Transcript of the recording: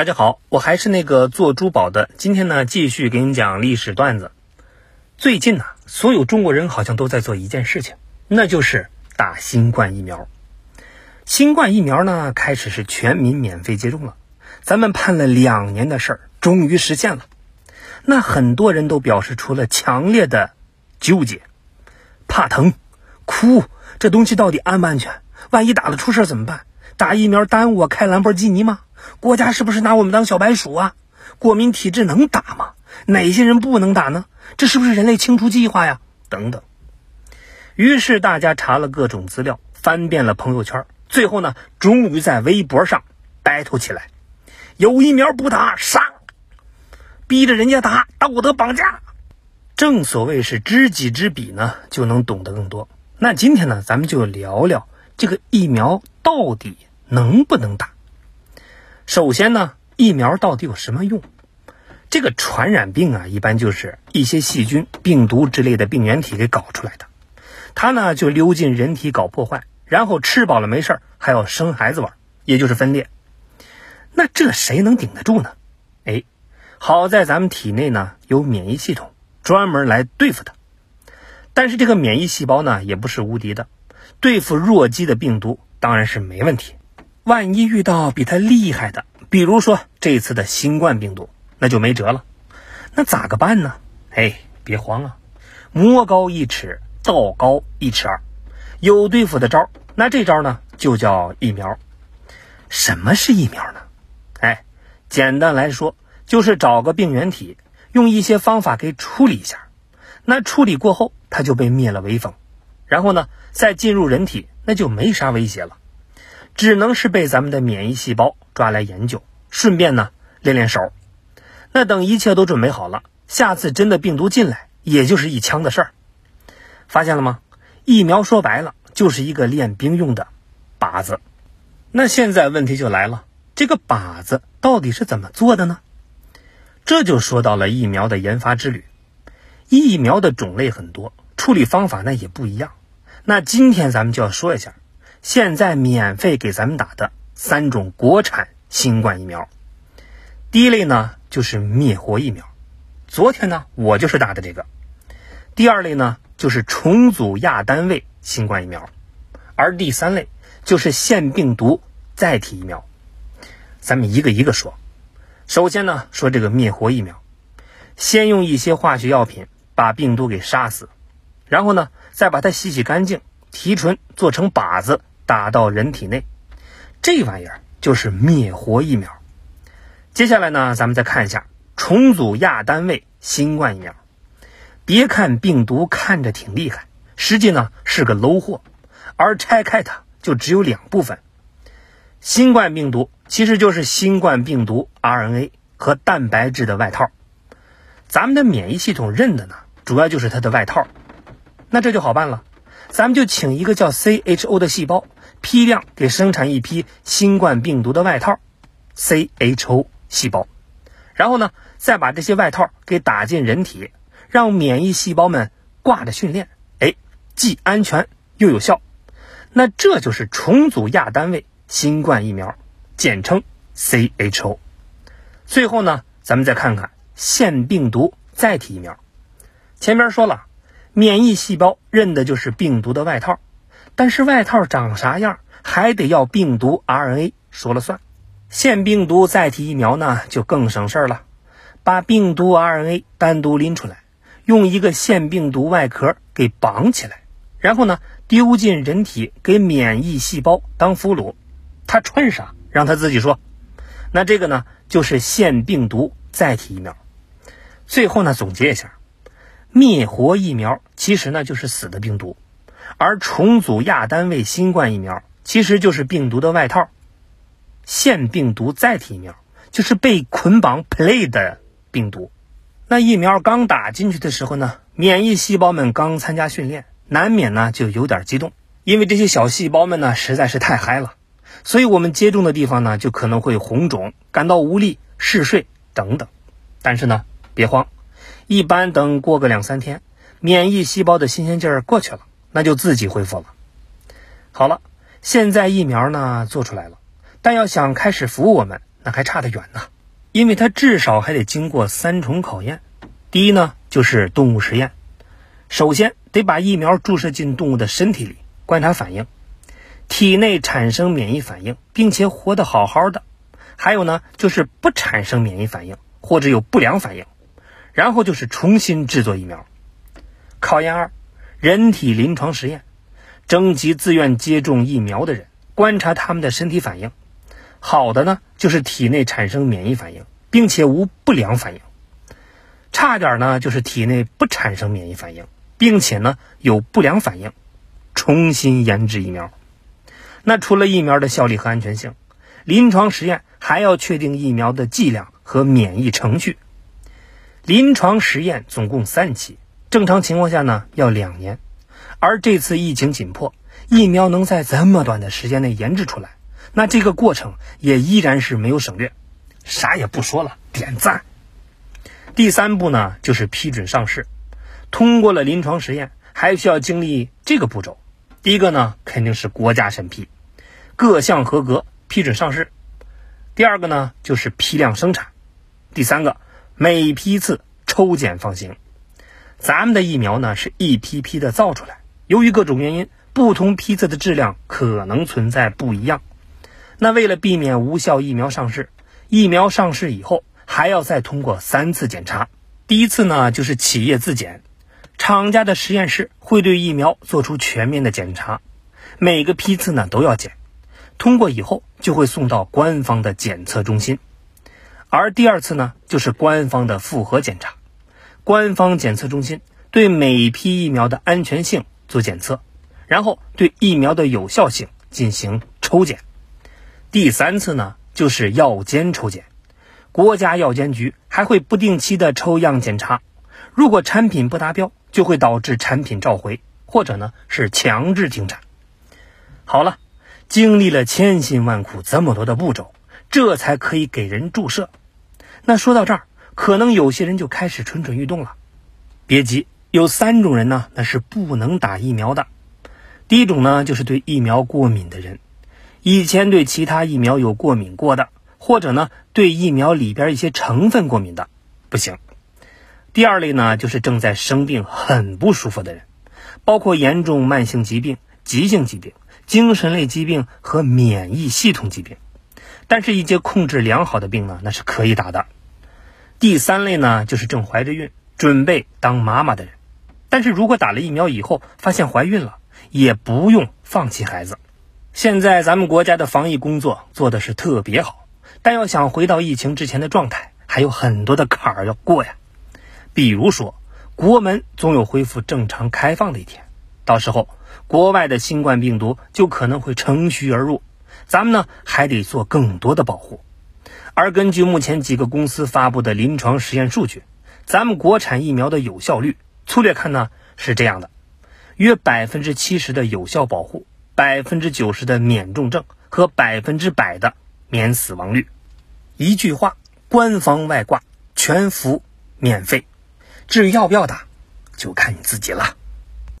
大家好，我还是那个做珠宝的。今天呢，继续给你讲历史段子。最近呢，所有中国人好像都在做一件事情，那就是打新冠疫苗。新冠疫苗呢，开始是全民免费接种了。咱们盼了两年的事儿，终于实现了。那很多人都表示出了强烈的纠结，怕疼，哭，这东西到底安不安全？万一打了出事怎么办？打疫苗耽误我开兰博基尼吗？国家是不是拿我们当小白鼠啊？过敏体质能打吗？哪些人不能打呢？这是不是人类清除计划呀？等等。于是大家查了各种资料，翻遍了朋友圈，最后呢，终于在微博上 battle 起来：有疫苗不打杀，逼着人家打道德绑架。正所谓是知己知彼呢，就能懂得更多。那今天呢，咱们就聊聊这个疫苗到底能不能打。首先呢，疫苗到底有什么用？这个传染病啊，一般就是一些细菌、病毒之类的病原体给搞出来的，它呢就溜进人体搞破坏，然后吃饱了没事还要生孩子玩，也就是分裂。那这谁能顶得住呢？哎，好在咱们体内呢有免疫系统，专门来对付它。但是这个免疫细胞呢也不是无敌的，对付弱鸡的病毒当然是没问题。万一遇到比它厉害的，比如说这次的新冠病毒，那就没辙了。那咋个办呢？哎，别慌啊，魔高一尺，道高一尺二，有对付的招。那这招呢，就叫疫苗。什么是疫苗呢？哎，简单来说，就是找个病原体，用一些方法给处理一下。那处理过后，它就被灭了威风，然后呢，再进入人体，那就没啥威胁了。只能是被咱们的免疫细胞抓来研究，顺便呢练练手。那等一切都准备好了，下次真的病毒进来，也就是一枪的事儿。发现了吗？疫苗说白了就是一个练兵用的靶子。那现在问题就来了，这个靶子到底是怎么做的呢？这就说到了疫苗的研发之旅。疫苗的种类很多，处理方法那也不一样。那今天咱们就要说一下。现在免费给咱们打的三种国产新冠疫苗，第一类呢就是灭活疫苗，昨天呢我就是打的这个。第二类呢就是重组亚单位新冠疫苗，而第三类就是腺病毒载体疫苗。咱们一个一个说。首先呢说这个灭活疫苗，先用一些化学药品把病毒给杀死，然后呢再把它洗洗干净，提纯做成靶子。打到人体内，这玩意儿就是灭活疫苗。接下来呢，咱们再看一下重组亚单位新冠疫苗。别看病毒看着挺厉害，实际呢是个 low 货，而拆开它就只有两部分。新冠病毒其实就是新冠病毒 RNA 和蛋白质的外套，咱们的免疫系统认的呢，主要就是它的外套。那这就好办了，咱们就请一个叫 CHO 的细胞。批量给生产一批新冠病毒的外套，CHO 细胞，然后呢，再把这些外套给打进人体，让免疫细胞们挂着训练，哎，既安全又有效。那这就是重组亚单位新冠疫苗，简称 CHO。最后呢，咱们再看看腺病毒载体疫苗。前面说了，免疫细胞认的就是病毒的外套。但是外套长啥样，还得要病毒 RNA 说了算。腺病毒载体疫苗呢，就更省事儿了，把病毒 RNA 单独拎出来，用一个腺病毒外壳给绑起来，然后呢丢进人体给免疫细胞当俘虏，他穿啥让他自己说。那这个呢，就是腺病毒载体疫苗。最后呢，总结一下，灭活疫苗其实呢就是死的病毒。而重组亚单位新冠疫苗其实就是病毒的外套，腺病毒载体疫苗就是被捆绑 play 的病毒。那疫苗刚打进去的时候呢，免疫细胞们刚参加训练，难免呢就有点激动，因为这些小细胞们呢实在是太嗨了，所以我们接种的地方呢就可能会红肿、感到无力、嗜睡等等。但是呢，别慌，一般等过个两三天，免疫细胞的新鲜劲儿过去了。那就自己恢复了。好了，现在疫苗呢做出来了，但要想开始服务我们，那还差得远呢，因为它至少还得经过三重考验。第一呢，就是动物实验，首先得把疫苗注射进动物的身体里，观察反应，体内产生免疫反应，并且活得好好的。还有呢，就是不产生免疫反应或者有不良反应，然后就是重新制作疫苗。考验二，人体临床实验，征集自愿接种疫苗的人，观察他们的身体反应。好的呢，就是体内产生免疫反应，并且无不良反应；差点呢，就是体内不产生免疫反应，并且呢有不良反应。重新研制疫苗。那除了疫苗的效力和安全性，临床实验。还要确定疫苗的剂量和免疫程序。临床实验总共三期，正常情况下呢要两年，而这次疫情紧迫，疫苗能在这么短的时间内研制出来，那这个过程也依然是没有省略。啥也不说了，点赞。第三步呢就是批准上市，通过了临床实验，还需要经历这个步骤。第一个呢肯定是国家审批，各项合格批准上市。第二个呢，就是批量生产；第三个，每批次抽检放行。咱们的疫苗呢，是一批批的造出来，由于各种原因，不同批次的质量可能存在不一样。那为了避免无效疫苗上市，疫苗上市以后还要再通过三次检查。第一次呢，就是企业自检，厂家的实验室会对疫苗做出全面的检查，每个批次呢都要检。通过以后就会送到官方的检测中心，而第二次呢，就是官方的复核检查。官方检测中心对每批疫苗的安全性做检测，然后对疫苗的有效性进行抽检。第三次呢，就是药监抽检，国家药监局还会不定期的抽样检查，如果产品不达标，就会导致产品召回，或者呢是强制停产。好了。经历了千辛万苦，这么多的步骤，这才可以给人注射。那说到这儿，可能有些人就开始蠢蠢欲动了。别急，有三种人呢，那是不能打疫苗的。第一种呢，就是对疫苗过敏的人，以前对其他疫苗有过敏过的，或者呢对疫苗里边一些成分过敏的，不行。第二类呢，就是正在生病、很不舒服的人，包括严重慢性疾病、急性疾病。精神类疾病和免疫系统疾病，但是，一些控制良好的病呢，那是可以打的。第三类呢，就是正怀着孕、准备当妈妈的人，但是如果打了疫苗以后发现怀孕了，也不用放弃孩子。现在咱们国家的防疫工作做的是特别好，但要想回到疫情之前的状态，还有很多的坎儿要过呀。比如说，国门总有恢复正常开放的一天，到时候。国外的新冠病毒就可能会乘虚而入，咱们呢还得做更多的保护。而根据目前几个公司发布的临床实验数据，咱们国产疫苗的有效率，粗略看呢是这样的：约百分之七十的有效保护，百分之九十的免重症和百分之百的免死亡率。一句话，官方外挂，全服免费。至于要不要打，就看你自己了。